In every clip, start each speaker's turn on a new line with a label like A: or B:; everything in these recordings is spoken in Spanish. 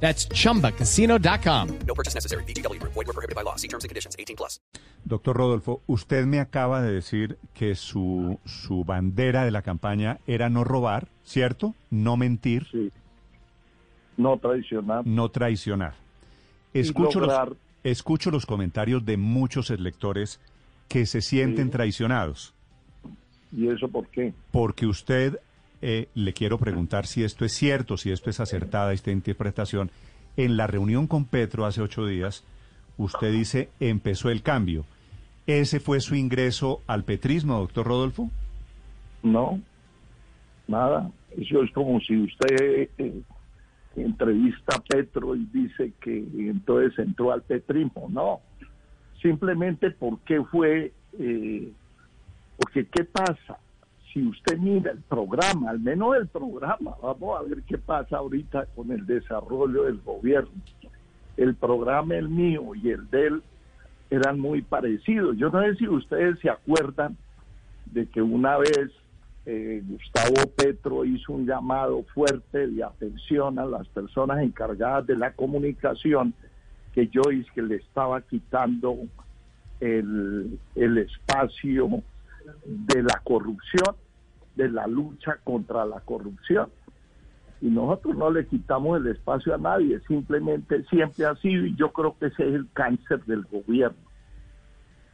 A: That's chumbacasino.com.
B: No purchase necessary. BGW. Void were prohibited by law. See terms and conditions. 18 plus.
C: Doctor Rodolfo, usted me acaba de decir que su, su bandera de la campaña era no robar, ¿cierto? No mentir,
D: Sí. No traicionar.
C: no traicionar. Escucho, los,
D: lograr-
C: escucho los comentarios de muchos electores que se sienten
D: Sí.
C: traicionados.
D: ¿Y eso por qué?
C: Porque usted, eh, le quiero preguntar si esto es cierto, si esto es acertada, esta interpretación. En la reunión con Petro hace ocho días, usted dice, empezó el cambio. ¿Ese fue su ingreso al petrismo, doctor Rodolfo?
D: No, nada. Eso es como si usted eh, entrevista a Petro y dice que entonces entró al petrismo. No, simplemente porque fue, eh, porque ¿qué pasa? Si usted mira el programa, al menos el programa, vamos a ver qué pasa ahorita con el desarrollo del gobierno. El programa, el mío y el de él, eran muy parecidos. Yo no sé si ustedes se acuerdan de que una vez eh, Gustavo Petro hizo un llamado fuerte de atención a las personas encargadas de la comunicación, que yo es que le estaba quitando el, el espacio de la corrupción, de la lucha contra la corrupción. Y nosotros no le quitamos el espacio a nadie, simplemente siempre ha sido, y yo creo que ese es el cáncer del gobierno,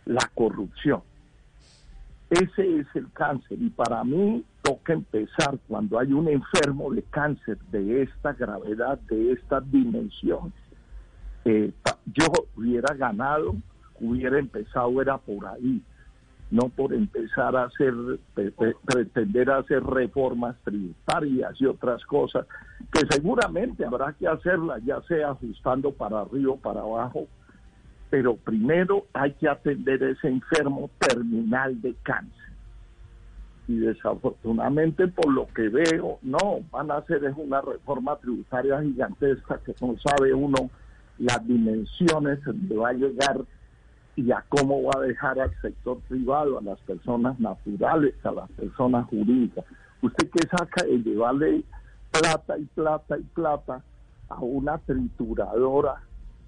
D: la corrupción. Ese es el cáncer y para mí toca empezar cuando hay un enfermo de cáncer de esta gravedad, de esta dimensión. Eh, yo hubiera ganado, hubiera empezado, era por ahí, no por empezar a hacer, pretender hacer reformas tributarias y otras cosas, que seguramente habrá que hacerlas, ya sea ajustando para arriba o para abajo, pero primero hay que atender ese enfermo terminal de cáncer. Y desafortunadamente, por lo que veo, no, van a hacer es una reforma tributaria gigantesca que no sabe uno las dimensiones donde va a llegar y a cómo va a dejar al sector privado, a las personas naturales, a las personas jurídicas. Usted que saca de llevarle plata y plata y plata a una trituradora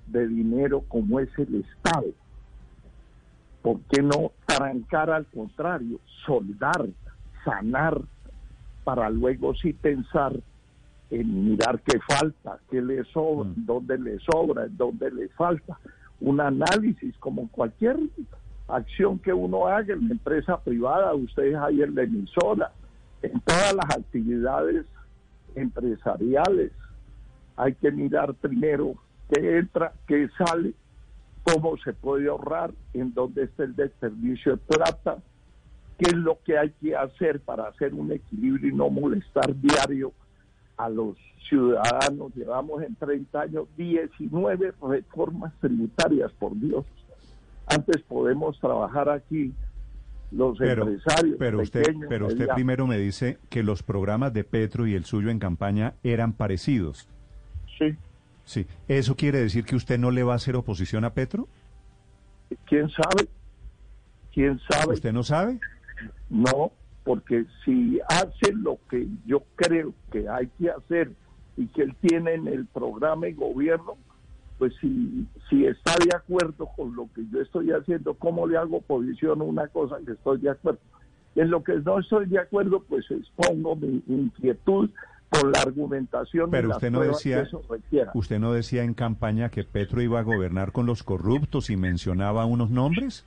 D: de dinero como es el Estado. ¿Por qué no trancar al contrario, soldar, sanar, para luego sí pensar en mirar qué falta, qué le sobra, dónde le sobra, dónde le falta? Un análisis como cualquier acción que uno haga en la empresa privada, ustedes ahí en la emisora, en todas las actividades empresariales, hay que mirar primero qué entra, qué sale, cómo se puede ahorrar, en dónde está el desperdicio de plata, qué es lo que hay que hacer para hacer un equilibrio y no molestar diario a los ciudadanos. Llevamos en 30 años 19 reformas tributarias, por Dios. Antes podemos trabajar aquí los
C: Pero,
D: empresarios.
C: pero usted,
D: pequeños,
C: pero usted
D: medianos.
C: primero me dice que los programas de Petro y el suyo en campaña eran parecidos.
D: Sí,
C: Sí. ¿Eso quiere decir que usted no le va a hacer oposición a Petro?
D: ¿quién sabe? ¿Quién sabe?
C: ¿Usted no sabe?
D: No, porque si hace lo que yo creo que hay que hacer y que él tiene en el programa de gobierno, pues si, si está de acuerdo con lo que yo estoy haciendo, ¿cómo le hago oposición a una cosa que estoy de acuerdo? En lo que no estoy de acuerdo, pues expongo mi inquietud por la argumentación. y
C: Pero usted no decía,
D: que eso requiera.
C: usted no decía en campaña que Petro iba a gobernar con los corruptos y mencionaba unos nombres.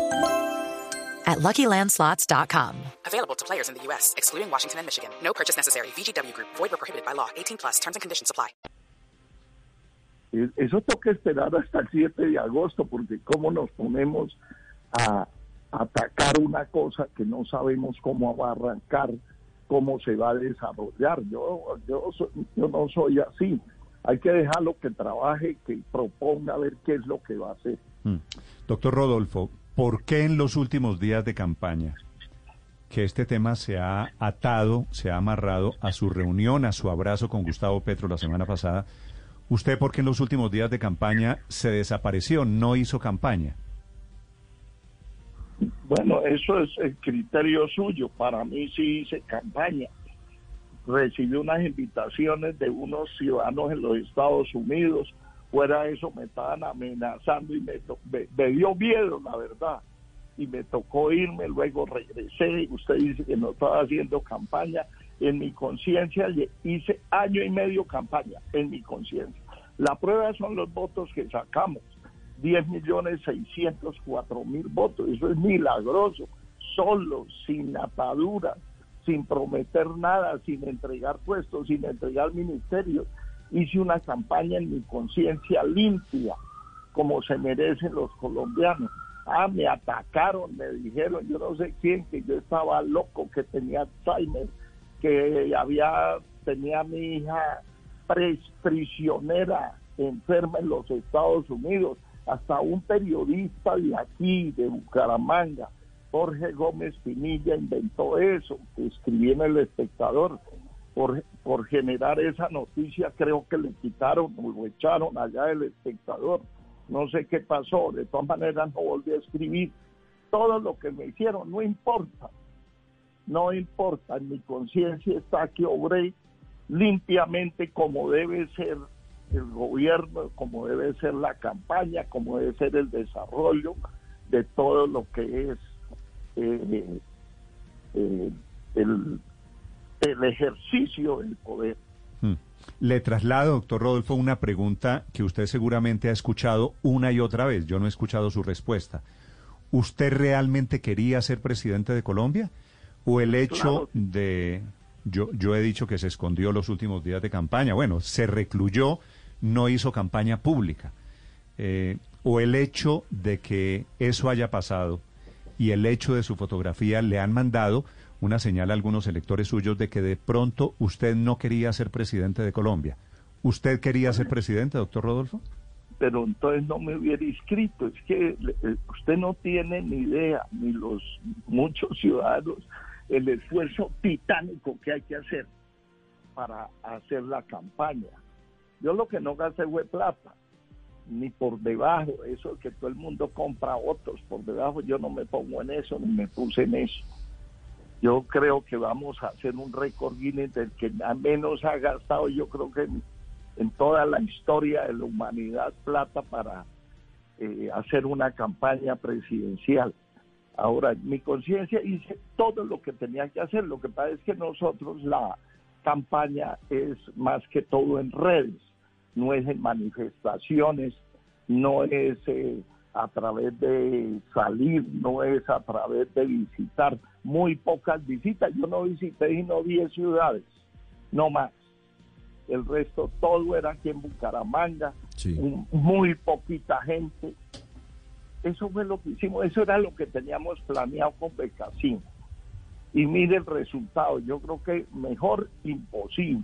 E: at luckylandslots.com.
F: Available to players in the U.S., excluding Washington and Michigan. No purchase necessary. VGW Group, void were prohibited by law. 18 plus terms and conditions apply.
D: Eso toca esperar hasta el 7 de agosto, porque cómo nos ponemos a atacar una cosa que no sabemos cómo va a arrancar, cómo se va a desarrollar. Yo, yo, yo no soy así. Hay que dejarlo que trabaje, que proponga a ver qué es lo que va a hacer.
C: Mm. Doctor Rodolfo, ¿por qué en los últimos días de campaña que este tema se ha atado, se ha amarrado a su reunión, a su abrazo con Gustavo Petro la semana pasada? ¿Usted por qué en los últimos días de campaña se desapareció, no hizo campaña?
D: Bueno, eso es el criterio suyo. Para mí sí hice campaña. Recibí unas invitaciones de unos ciudadanos en los Estados Unidos. Fuera de eso me estaban amenazando y me, dio miedo, la verdad. Y me tocó irme, luego regresé. Usted dice que no estaba haciendo campaña. En mi conciencia hice año y medio campaña, en mi conciencia. La prueba son los votos que sacamos. 10 millones 604 mil votos. Eso es milagroso. Solo, sin ataduras, sin prometer nada, sin entregar puestos, sin entregar ministerios. Hice una campaña en mi conciencia limpia, como se merecen los colombianos. Ah, me atacaron, me dijeron, yo no sé quién, que yo estaba loco, que tenía Alzheimer, que había, tenía mi hija prisionera, enferma en los Estados Unidos, hasta un periodista de aquí, de Bucaramanga, Jorge Gómez Pinilla, inventó eso, que escribí en El Espectador. Por, por generar esa noticia, creo que le quitaron o lo echaron allá del espectador. No sé qué pasó, de todas maneras no volví a escribir. Todo lo que me hicieron, no importa no importa, en mi conciencia está que obré limpiamente como debe ser el gobierno, como debe ser la campaña, como debe ser el desarrollo de todo lo que es eh, eh, el, el ejercicio del poder.
C: Mm. Le traslado, doctor Rodolfo, una pregunta que usted seguramente ha escuchado una y otra vez. Yo no he escuchado su respuesta. ¿Usted realmente quería ser presidente de Colombia? ¿O el hecho
D: Claro.
C: de... Yo, yo he dicho que se escondió los últimos días de campaña. Bueno, se recluyó, no hizo campaña pública. Eh, o el hecho de que eso haya pasado y el hecho de su fotografía le han mandado una señal a algunos electores suyos de que de pronto usted no quería ser presidente de Colombia. ¿Usted quería ser presidente, doctor Rodolfo?
D: pero entonces no me hubiera inscrito. Es que eh, usted no tiene ni idea, ni los muchos ciudadanos, el esfuerzo titánico que hay que hacer para hacer la campaña. Yo lo que no gasté fue plata, ni por debajo, eso que todo el mundo compra votos, por debajo yo no me pongo en eso, ni me puse en eso. Yo creo que vamos a hacer un récord Guinness del que menos ha gastado, yo creo que en, toda la historia de la humanidad plata para eh, hacer una campaña presidencial. Ahora, mi conciencia hice todo lo que tenía que hacer. Lo que pasa es que nosotros la campaña es más que todo en redes, no es en manifestaciones, no es eh, a través de salir, no es a través de visitar. Muy pocas visitas. Yo no visité sino 10 ciudades, no más. El resto todo era aquí en Bucaramanga,
G: Sí.
D: muy poquita gente. Eso fue lo que hicimos, eso era lo que teníamos planeado con Becasín. Y mire el resultado, yo creo que mejor imposible.